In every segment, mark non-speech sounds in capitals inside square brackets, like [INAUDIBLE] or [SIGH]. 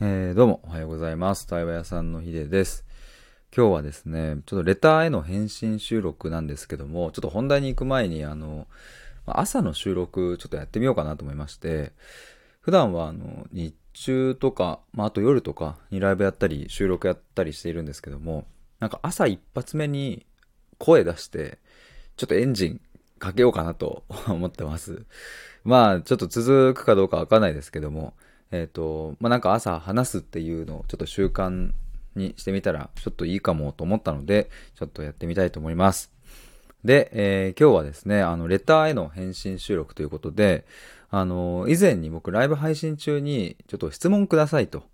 えー、どうもおはようございます。対話屋さんのひでです。今日はですね、ちょっとレターへの返信収録なんですけども、ちょっと本題に行く前に、あの、朝の収録ちょっとやってみようかなと思いまして、普段はあの、日中とか、まあ、あと夜とかにライブやったり、収録やったりしているんですけども、なんか朝一発目に声出して、ちょっとエンジンかけようかなと思ってます。まあ、ちょっと続くかどうかわかんないですけども、えっ、と、まあ、なんか朝話すっていうのをちょっと習慣にしてみたら、ちょっといいかもと思ったので、ちょっとやってみたいと思います。で、えー今日はですね、あの、レターへの返信収録ということで、あの、以前に僕ライブ配信中に、ちょっと質問くださいと。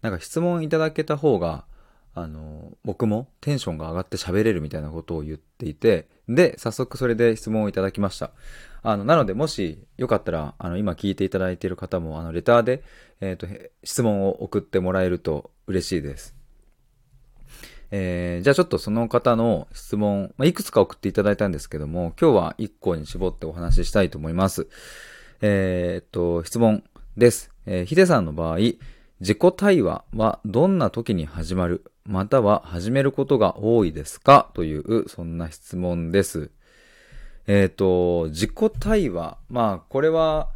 なんか質問いただけた方が、あの、僕もテンションが上がって喋れるみたいなことを言っていて、で、早速それで質問をいただきました。あの、なので、もしよかったら、あの、今聞いていただいている方も、あの、レターで、えっ、と、質問を送ってもらえると嬉しいです。えーじゃあちょっとその方の質問、まあ、いくつか送っていただいたんですけども、今日は1個に絞ってお話ししたいと思います。えーっと、質問です。えーヒデさんの場合、自己対話はどんな時に始まる、または始めることが多いですか？という、そんな質問です。えーっと、自己対話。まあ、これは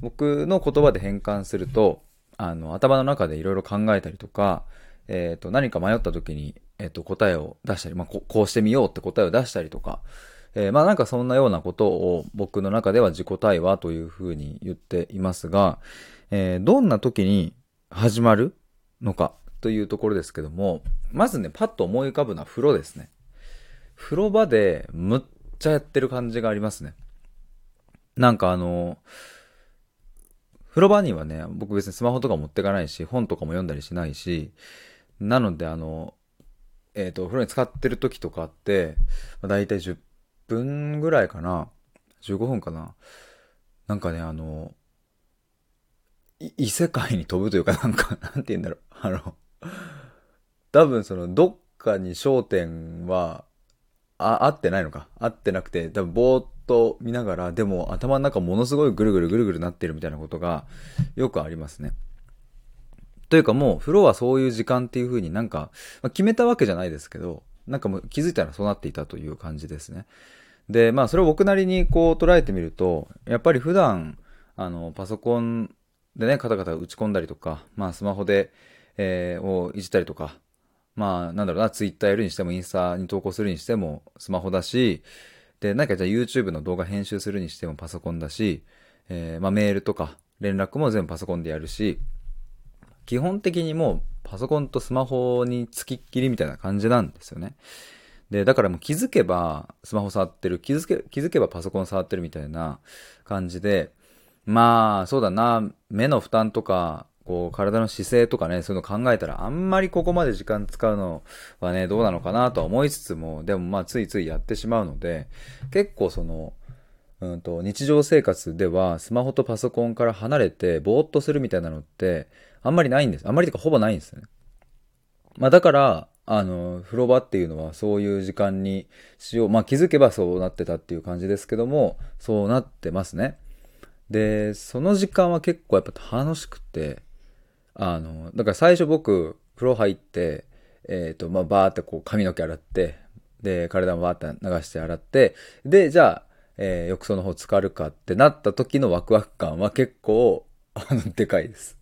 僕の言葉で変換すると、あの、頭の中でいろいろ考えたりとか、えーと、何か迷った時に、えーと、答えを出したり、まあ、ここうしてみようって答えを出したりとか、えーまあなんかそんなようなことを僕の中では自己対話というふうに言っていますが、えーどんな時に始まるのかというところですけども、まずね、パッと思い浮かぶのは風呂ですね。風呂場でむっちゃやってる感じがありますね。なんかあの、風呂場にはね、僕別にスマホとか持ってかないし、本とかも読んだりしないし、なのであの、えっ、と、風呂に使ってる時とかって、まあ、大体10分ぐらいかな。15分かな。なんかね、あの、異世界に飛ぶというか、なんか、[LAUGHS] なんて言うんだろう。あの、多分その、どっかに焦点は、あ、合ってないのか。合ってなくて、多分ぼーっと見ながら、でも頭の中ものすごいぐるぐるぐるぐるなってるみたいなことがよくありますね。というかもう、風呂はそういう時間っていう風になんか、まあ、決めたわけじゃないですけど、なんかもう気づいたらそうなっていたという感じですね。で、まあそれを僕なりにこう捉えてみると、やっぱり普段、あの、パソコンでね、カタカタ打ち込んだりとか、まあスマホで、えーをいじったりとか、まあなんだろうな、ツイッターやるにしてもインスタに投稿するにしてもスマホだし、で、なんかじゃあ YouTube の動画編集するにしてもパソコンだし、えーまあメールとか連絡も全部パソコンでやるし、基本的にもうパソコンとスマホに付きっきりみたいな感じなんですよね。で、だからもう気づけばスマホ触ってる、気づけ、気づけばパソコン触ってるみたいな感じで、まあ、そうだな、目の負担とか、こう、体の姿勢とかね、そういうの考えたら、あんまりここまで時間使うのはね、どうなのかなとは思いつつも、でもまあ、ついついやってしまうので、結構その、うんと、日常生活では、スマホとパソコンから離れて、ぼーっとするみたいなのって、あんまりないんです。あんまりというか、ほぼないんですよね。まあだから、あの、風呂場っていうのはそういう時間にしよう。まあ気づけばそうなってたっていう感じですけども、そうなってますね。で、その時間は結構やっぱ楽しくて、あの、だから最初僕、風呂入って、えっ、と、まあバーってこう髪の毛洗って、で、体もバーって流して洗って、で、じゃあ、えー浴槽の方浸かるかってなった時のワクワク感は結構、あの、でかいです。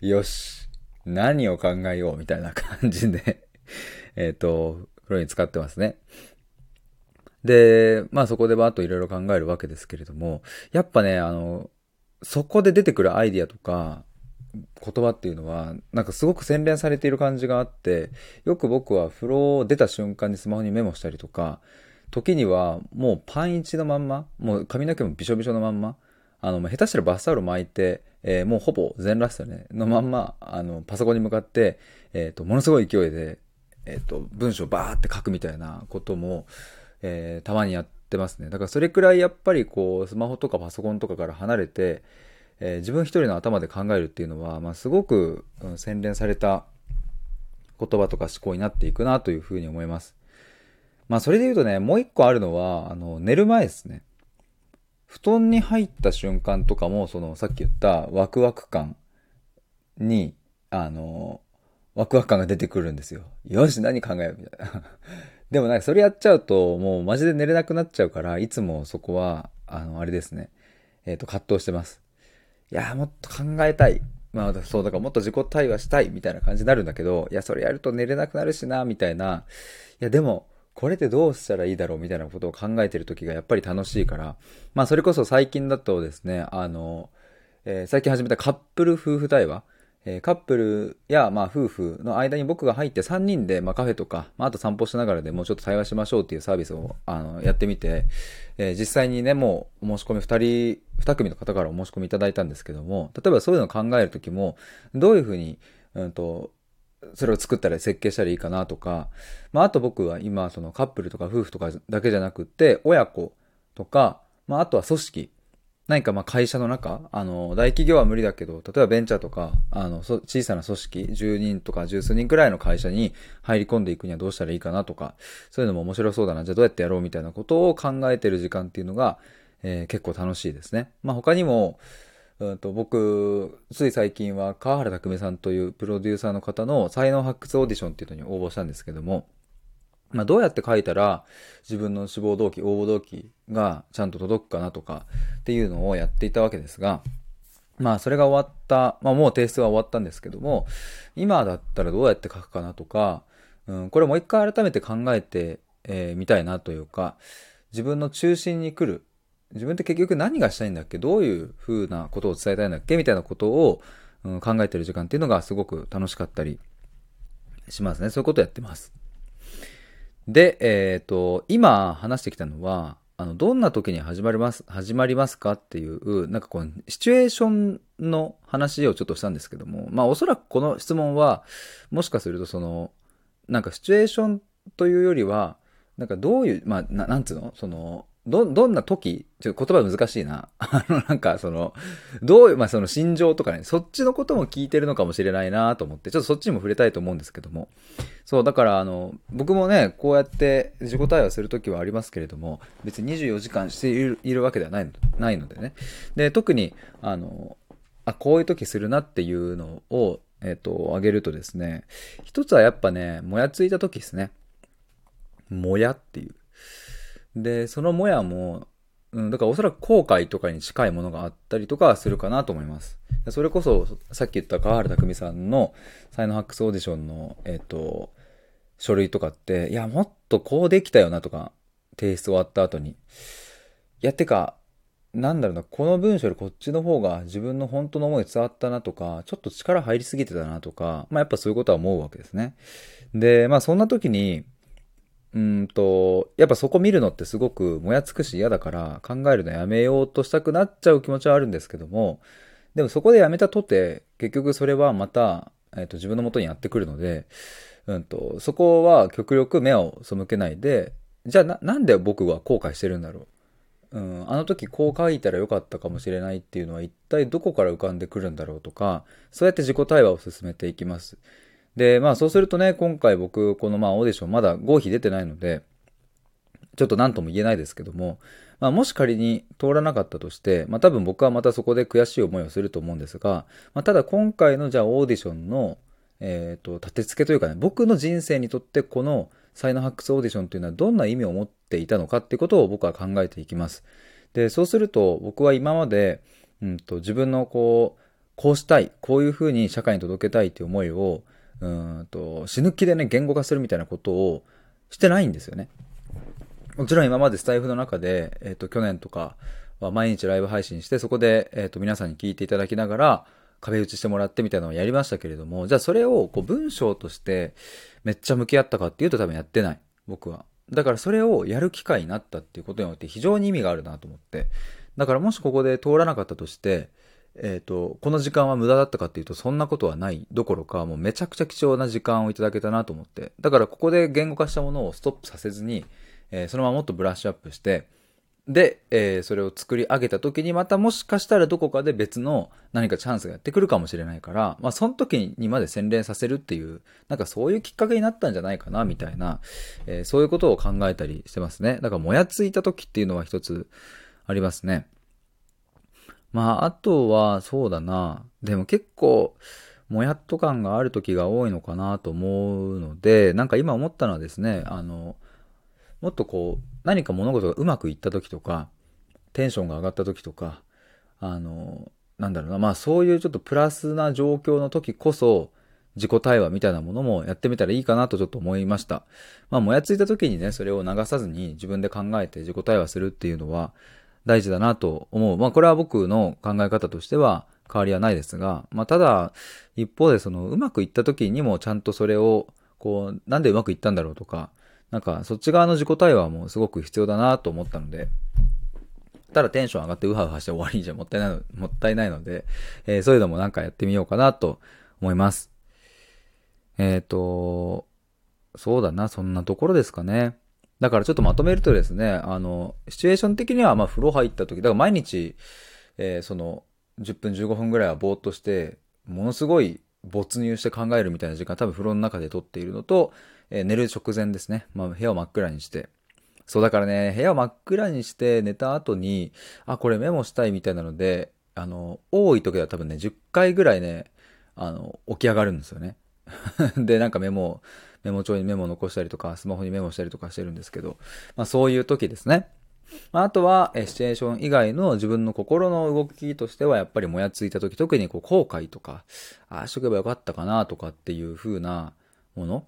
よし。何を考えようみたいな感じで、[LAUGHS] えっと、風呂に使ってますね。で、まあそこでバーッといろいろ考えるわけですけれども、やっぱね、あの、そこで出てくるアイディアとか、言葉っていうのは、なんかすごく洗練されている感じがあって、よく僕は風呂を出た瞬間にスマホにメモしたりとか、時にはもうパンイチのまんま、もう髪の毛もびしょびしょのまんま、あの、下手したらバスタオル巻いて、えーもうほぼ全裸っすよね、のまんま、あの、パソコンに向かって、えっ、と、ものすごい勢いで、えっ、と、文章バーって書くみたいなことも、えーたまにやってますね。だからそれくらいやっぱりこう、スマホとかパソコンとかから離れて、えー自分一人の頭で考えるっていうのは、まあ、すごく、うん洗練された言葉とか思考になっていくなというふうに思います。まあそれで言うとね、もう一個あるのは、あの、寝る前ですね。布団に入った瞬間とかも、その、さっき言ったワクワク感に、あの、ワクワク感が出てくるんですよ。よし、何考えようみたいな。[LAUGHS] でもなんかそれやっちゃうと、もうマジで寝れなくなっちゃうから、いつもそこは、あの、あれですね。えっ、ー、と、葛藤してます。いやもっと考えたい。まあ、そう、だからもっと自己対話したいみたいな感じになるんだけど、いや、それやると寝れなくなるしな、みたいな。いや、でも、これってどうしたらいいだろうみたいなことを考えてる時がやっぱり楽しいから、まあそれこそ最近だとですね、あの、えー、最近始めたカップル夫婦対話、え、カップルや、まあ、夫婦の間に僕が入って3人で、まあ、カフェとか、まあ、あと散歩しながらでもうちょっと対話しましょうっていうサービスを、あの、やってみて、えー、実際にね、もう、お申し込み2人、2組の方からお申し込みいただいたんですけども、例えばそういうのを考えるときも、どういうふうに、うんと、それを作ったり設計したらいいかなとか、まあ、あと僕は今、そのカップルとか夫婦とかだけじゃなくて、親子とか、まあ、あとは組織、何かまあ会社の中、あの、大企業は無理だけど、例えばベンチャーとか、あの、小さな組織、10人とか十数人くらいの会社に入り込んでいくにはどうしたらいいかなとか、そういうのも面白そうだな、じゃあどうやってやろうみたいなことを考えてる時間っていうのが、えー、結構楽しいですね。まあ他にも、うんと僕、つい最近は川原拓さんというプロデューサーの方の才能発掘オーディションっていうのに応募したんですけども、まあ、どうやって書いたら自分の志望動機、応募動機がちゃんと届くかなとかっていうのをやっていたわけですが、まあそれが終わった、まあもう提出は終わったんですけども、今だったらどうやって書くかなとか、うん、これもう一回改めて考えてみ、えー、たいなというか、自分の中心に来る、自分って結局何がしたいんだっけどういう風なことを伝えたいんだっけみたいなことを、うん、考えてる時間っていうのがすごく楽しかったりしますね。そういうことをやってます。で、えっ、ー、と、今話してきたのは、あの、どんな時に始まります、始まりますかっていう、なんかこのシチュエーションの話をちょっとしたんですけども、まあおそらくこの質問は、もしかするとその、なんかシチュエーションというよりは、なんかどういう、まあ、ななんつうの？その、ど、どんな時、ちょっと言葉難しいな。[LAUGHS] あの、なんか、その、どういう、まあ、その心情とかね、そっちのことも聞いてるのかもしれないなと思って、ちょっとそっちにも触れたいと思うんですけども。そう、だから、あの、僕もね、こうやって自己対話するときはありますけれども、別に24時間しているいるわけではないないのでね。で、特に、あの、あ、こういう時するなっていうのを、えっ、と、あげるとですね、一つはやっぱね、もやついた時ですね。もやっていう。で、そのもやも、うん、だからおそらく後悔とかに近いものがあったりとかするかなと思います。それこそ、さっき言った川原拓さんの才能発掘オーディションの、えっ、ー、と、書類とかって、いや、もっとこうできたよなとか、提出終わった後に。いや、てか、なんだろうな、この文章よりこっちの方が自分の本当の思い伝わったなとか、ちょっと力入りすぎてたなとか、まあやっぱそういうことは思うわけですね。で、まあそんな時に、うんと、やっぱそこ見るのってすごくもやつくし嫌だから考えるのやめようとしたくなっちゃう気持ちはあるんですけども、でもそこでやめたとて、結局それはまた、えっ、と、自分の元にやってくるので、うんと、そこは極力目を背けないで、じゃあな、なんで僕は後悔してるんだろう？うん、あの時こう書いたらよかったかもしれないっていうのは一体どこから浮かんでくるんだろうとか、そうやって自己対話を進めていきます。で、まあそうするとね、今回僕、このまあオーディションまだ合否出てないので、ちょっと何とも言えないですけども、まあもし仮に通らなかったとして、まあ多分僕はまたそこで悔しい思いをすると思うんですが、まあただ今回のじゃあオーディションの、えっ、ー、と、立て付けというかね、僕の人生にとってこの才能発掘オーディションというのはどんな意味を持っていたのかっていうことを僕は考えていきます。で、そうすると僕は今まで、うんと、自分のこう、こうしたい、こういうふうに社会に届けたいという思いを、うんと、死ぬ気でね、言語化するみたいなことをしてないんですよね。もちろん今までスタイフの中で、えっ、ー、と、去年とかは毎日ライブ配信して、そこで、えっ、ー、と、皆さんに聞いていただきながら、壁打ちしてもらってみたいなのをやりましたけれども、じゃあそれをこう文章としてめっちゃ向き合ったかっていうと多分やってない。僕は。だからそれをやる機会になったっていうことによって非常に意味があるなと思って。だからもしここで通らなかったとして、えっ、ー、と、この時間は無駄だったかっていうと、そんなことはないどころか、もうめちゃくちゃ貴重な時間をいただけたなと思って。だからここで言語化したものをストップさせずに、えー、そのままもっとブラッシュアップして、で、えー、それを作り上げた時にまたもしかしたらどこかで別の何かチャンスがやってくるかもしれないから、まあその時にまで洗練させるっていう、なんかそういうきっかけになったんじゃないかな、みたいな、えー、そういうことを考えたりしてますね。だからもやついた時っていうのは一つありますね。まあ、あとは、そうだな。でも結構、もやっと感がある時が多いのかなと思うので、なんか今思ったのはですね、あの、もっとこう、何か物事がうまくいった時とか、テンションが上がった時とか、あの、なんだろうな、まあそういうちょっとプラスな状況の時こそ、自己対話みたいなものもやってみたらいいかなとちょっと思いました。まあ、もやついた時にね、それを流さずに自分で考えて自己対話するっていうのは大事だなと思う。まあ、これは僕の考え方としては変わりはないですが、まあ、ただ、一方でその、うまくいった時にもちゃんとそれを、こう、なんでうまくいったんだろうとか、なんか、そっち側の自己対話もすごく必要だなと思ったので、ただテンション上がってウハウハして終わりじゃもったいないの、[LAUGHS] もったいないので、えー、そういうのもなんかやってみようかなと思います。えっ、ー、と、そうだな、そんなところですかね。だからちょっとまとめるとですね、あの、シチュエーション的には、まあ、風呂入った時、だから毎日、えー、その、10分15分ぐらいはぼーっとして、ものすごい没入して考えるみたいな時間、多分風呂の中で撮っているのと、えー、寝る直前ですね。まあ、部屋を真っ暗にして。そう、だからね、部屋を真っ暗にして寝た後に、あ、これメモしたいみたいなので、あの、多い時は多分ね、10回ぐらいね、あの、起き上がるんですよね。[LAUGHS] で、なんかメモ、メモ帳にメモ残したりとか、スマホにメモしたりとかしてるんですけど、まあそういう時ですね。まあ、あとは、シチュエーション以外の自分の心の動きとしては、やっぱりもやついた時、特にこう後悔とか、ああしとけばよかったかなとかっていう風なもの。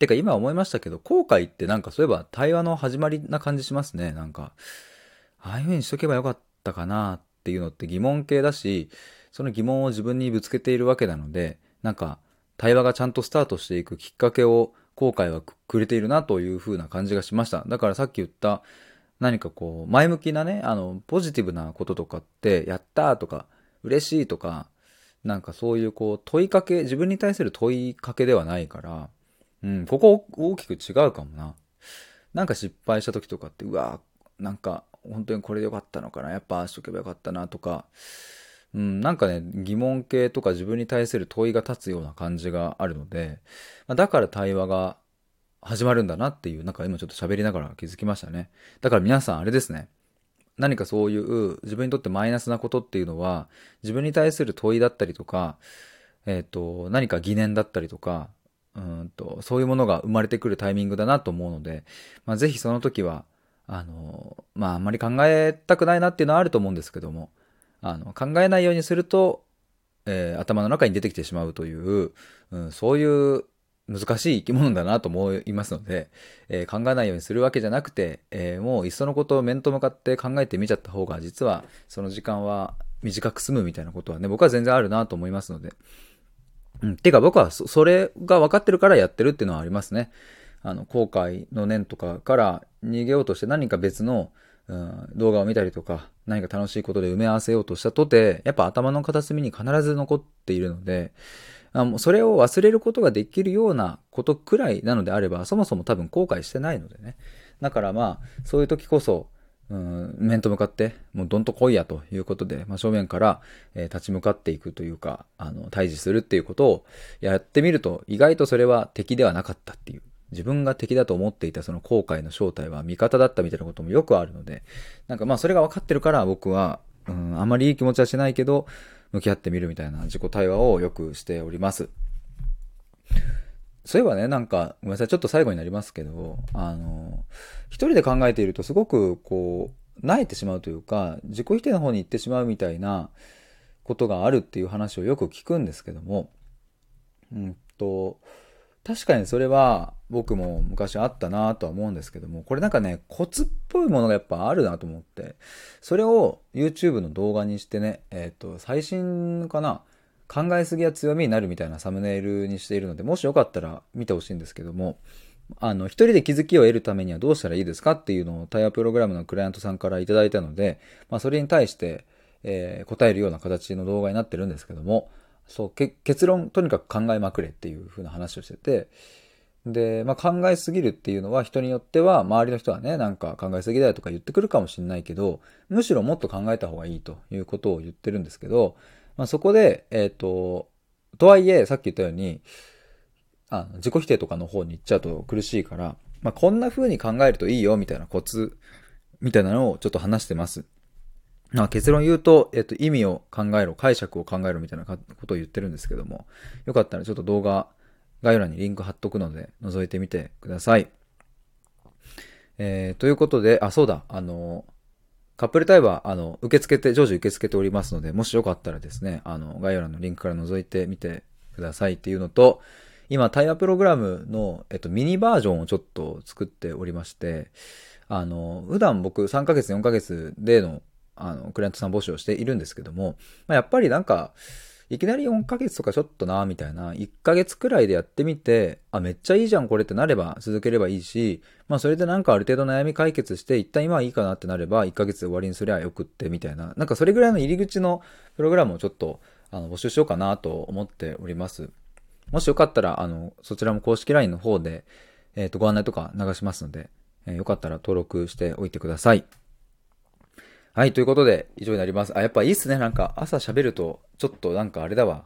てか今思いましたけど、後悔ってなんかそういえば対話の始まりな感じしますね。なんか、ああいう風にしとけばよかったかなっていうのって疑問系だし、その疑問を自分にぶつけているわけなので、なんか、対話がちゃんとスタートしていくきっかけを後悔はくれているなという風な感じがしました。だからさっき言った何かこう前向きなね、あの、ポジティブなこととかって、やったとか、嬉しいとか、なんかそういうこう問いかけ、自分に対する問いかけではないから、うん、ここ大きく違うかもな。なんか失敗した時とかって、うわなんか本当にこれでよかったのかな、やっぱああしとけばよかったなとか、うん、なんかね、疑問系とか自分に対する問いが立つような感じがあるので、ま、だから対話が始まるんだなっていう、なんか今ちょっと喋りながら気づきましたね。だから皆さんあれですね。何かそういう自分にとってマイナスなことっていうのは、自分に対する問いだったりとか、えっ、ー、と、何か疑念だったりとか、うんと、そういうものが生まれてくるタイミングだなと思うので、まあ、ぜひその時は、あの、まあ、あんまり考えたくないなっていうのはあると思うんですけども、あの、考えないようにすると、えー、頭の中に出てきてしまうという、うん、そういう難しい生き物だなと思いますので、えー、考えないようにするわけじゃなくて、えー、もういっそのことを面と向かって考えてみちゃった方が、実はその時間は短く済むみたいなことはね、僕は全然あるなと思いますので。うん、てか僕はそれが分かってるからやってるっていうのはありますね。あの、後悔の念とかから逃げようとして何か別の、ん、動画を見たりとか、何か楽しいことで埋め合わせようとしたとて、やっぱ頭の片隅に必ず残っているので、あもうそれを忘れることができるようなことくらいなのであれば、そもそも多分後悔してないのでね。だからまあ、そういう時こそ、うん、面と向かって、もうどんと来いやということで、まあ、正面から、えー、立ち向かっていくというか、あの、対峙するっていうことをやってみると、意外とそれは敵ではなかったっていう自分が敵だと思っていたその後悔の正体は味方だったみたいなこともよくあるので、なんかまあそれが分かってるから僕は、うん、あまりいい気持ちはしないけど、向き合ってみるみたいな自己対話をよくしております。そういえばね、なんか、ごめんなさい、ちょっと最後になりますけど、あの、一人で考えているとすごくこう、萎えてしまうというか、自己否定の方に行ってしまうみたいなことがあるっていう話をよく聞くんですけども、うんと、確かにそれは僕も昔あったなとは思うんですけども、これなんかね、コツっぽいものがやっぱあるなと思って、それを YouTube の動画にしてね、えっ、ー、と、最新かな、考えすぎは強みになるみたいなサムネイルにしているので、もしよかったら見てほしいんですけども、あの、一人で気づきを得るためにはどうしたらいいですかっていうのをタイヤプログラムのクライアントさんからいただいたので、まあそれに対して、えー、答えるような形の動画になってるんですけども、そう、結論、とにかく考えまくれっていう風な話をしてて、で、まあ、考えすぎるっていうのは人によっては、周りの人はね、なんか考えすぎだよとか言ってくるかもしれないけど、むしろもっと考えた方がいいということを言ってるんですけど、まあ、そこで、えっ、ー、と、とはいえ、さっき言ったように、あの自己否定とかの方に行っちゃうと苦しいから、まあ、こんな風に考えるといいよみたいなコツみたいなのをちょっと話してます。まあ、結論言うと、えっと、意味を考えろ、解釈を考えろみたいなことを言ってるんですけども、よかったらちょっと動画、概要欄にリンク貼っとくので、覗いてみてください。えー、ということで、あ、そうだ、あの、カップル対話、あの、受け付けて、常時受け付けておりますので、もしよかったらですね、あの、概要欄のリンクから覗いてみてくださいっていうのと、今、対話プログラムの、えっと、ミニバージョンをちょっと作っておりまして、あの、普段僕3ヶ月、4ヶ月での、あの、クライアントさん募集をしているんですけども、まあ、やっぱりなんか、いきなり4ヶ月とかちょっとな、みたいな、1ヶ月くらいでやってみて、あ、めっちゃいいじゃん、これってなれば続ければいいし、まあそれでなんかある程度悩み解決して、一旦今はいいかなってなれば、1ヶ月で終わりにすりゃよくって、みたいな、なんかそれぐらいの入り口のプログラムをちょっと、あの、募集しようかなと思っております。もしよかったら、あの、そちらも公式 LINE の方で、えっ、ー、と、ご案内とか流しますので、えー、よかったら登録しておいてください。はい、ということで、以上になります。あ、やっぱいいっすね。なんか朝喋ると、ちょっとなんかあれだわ。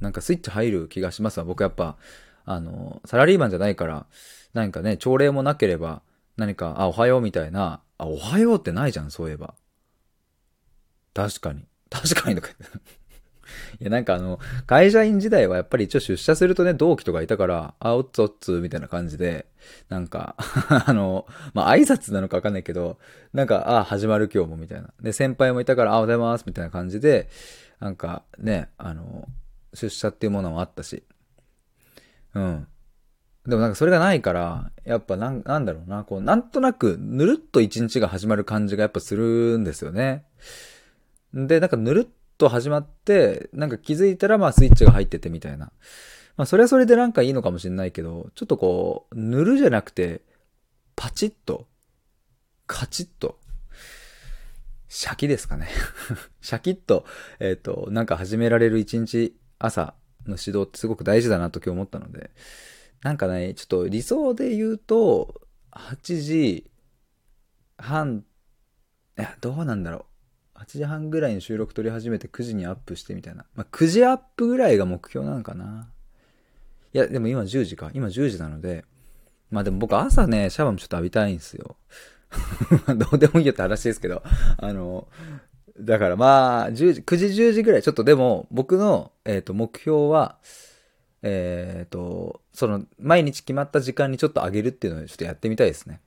なんかスイッチ入る気がしますわ。僕やっぱ、あの、サラリーマンじゃないから、なんかね、朝礼もなければ、何か、あ、おはようみたいな、あ、おはようってないじゃん、そういえば。確かに。確かにとか言って。いや、なんかあの、会社員時代はやっぱり一応出社するとね、同期とかいたから、あ、おっつおっつ、みたいな感じで、なんか [LAUGHS] あの、まあ、挨拶なのかわかんないけど、なんか、あ、始まる今日も、みたいな。で、先輩もいたから、あ、おはようございます、みたいな感じで、なんかね、あの、出社っていうものもあったし。うん。でもなんかそれがないから、やっぱなん、なんだろうな、こう、なんとなく、ぬるっと一日が始まる感じがやっぱするんですよね。で、なんかぬるっと始まって、なんか気づいたらまあスイッチが入っててみたいな。まあそれはそれでなんかいいのかもしれないけど、ちょっとこう、ぬるじゃなくて、パチッと、カチッと、シャキですかね [LAUGHS] シャキッと、えっ、ー、と、なんか始められる一日朝の指導ってすごく大事だなと今日思ったので、なんかね、ちょっと理想で言うと、8時半、いや、どうなんだろう。8時半ぐらいに収録撮り始めて9時にアップしてみたいな。まあ、9時アップぐらいが目標なのかな。いや、でも今10時か。今10時なので、まあでも僕朝ね、シャワーもちょっと浴びたいんですよ。[LAUGHS] どうでもいいよって話ですけど、あの、だからまあ、10時、9時10時ぐらい、ちょっとでも、僕の、えっ、ー、と、目標は、えっ、ー、と、その、毎日決まった時間にちょっと上げるっていうのをちょっとやってみたいですね。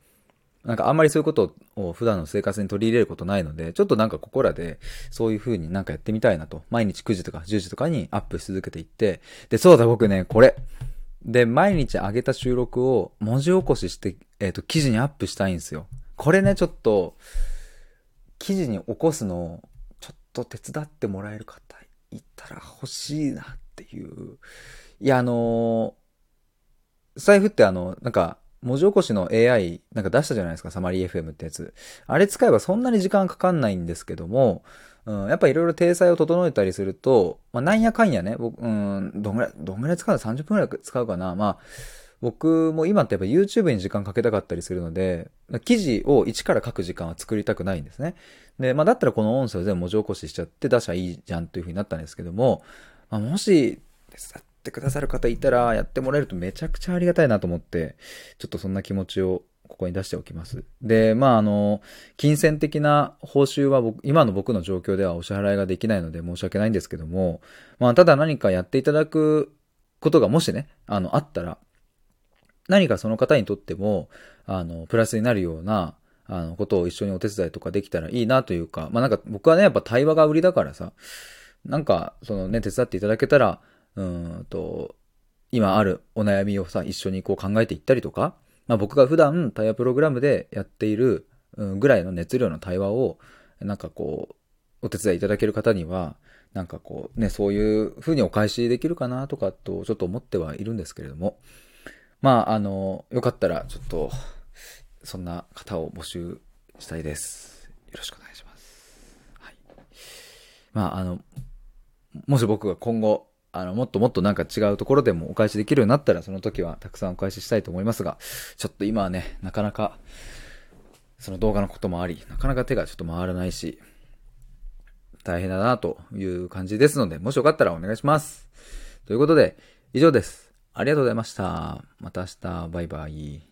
なんかあんまりそういうことを普段の生活に取り入れることないので、ちょっとなんかここらでそういう風になんかやってみたいなと。毎日9時とか10時とかにアップし続けていって、で、そうだ僕ね、これ。で、毎日上げた収録を文字起こしして、えっ、ー、と、記事にアップしたいんですよ。これね、ちょっと、記事に起こすのをちょっと手伝ってもらえる方いたら欲しいなっていう。いや、あのー、財布ってあの、なんか、文字起こしの AI なんか出したじゃないですか、サマリー FM ってやつ。あれ使えばそんなに時間かかんないんですけども、うん、やっぱいろいろ体裁を整えたりすると、まあなんやかんやね、僕、うん、どんぐらい、どんぐらい使うの ?30 分ぐらい使うかなまあ、僕も今ってやっぱ YouTube に時間かけたかったりするので、記事を一から書く時間は作りたくないんですね。で、まあだったらこの音声を全部文字起こししちゃって出しゃいいじゃんという風になったんですけども、まあ、もしってくださる方いたらやってもらえるとめちゃくちゃありがたいなと思って、ちょっとそんな気持ちをここに出しておきます。で、まああの、金銭的な報酬は僕、今の僕の状況ではお支払いができないので申し訳ないんですけども、まあただ何かやっていただくことがもしね、あの、あったら、何かその方にとっても、あの、プラスになるような、あの、ことを一緒にお手伝いとかできたらいいなというか、まあなんか僕はね、やっぱ対話が売りだからさ、なんか、そのね、手伝っていただけたら、うんと、今あるお悩みをさ、一緒にこう考えていったりとか、まあ僕が普段対話プログラムでやっている、ぐらいの熱量の対話を、なんかこう、お手伝いいただける方には、なんかこう、ね、そういう風にお返しできるかなとかと、ちょっと思ってはいるんですけれども、まあ、あの、よかったら、ちょっと、そんな方を募集したいです。よろしくお願いします。はい。まあ、あの、もし僕が今後、あの、もっともっとなんか違うところでもお返しできるようになったら、その時はたくさんお返ししたいと思いますが、ちょっと今はね、なかなか、その動画のこともあり、なかなか手がちょっと回らないし、大変だなという感じですので、もしよかったらお願いします。ということで、以上です。ありがとうございました。また明日、バイバイ。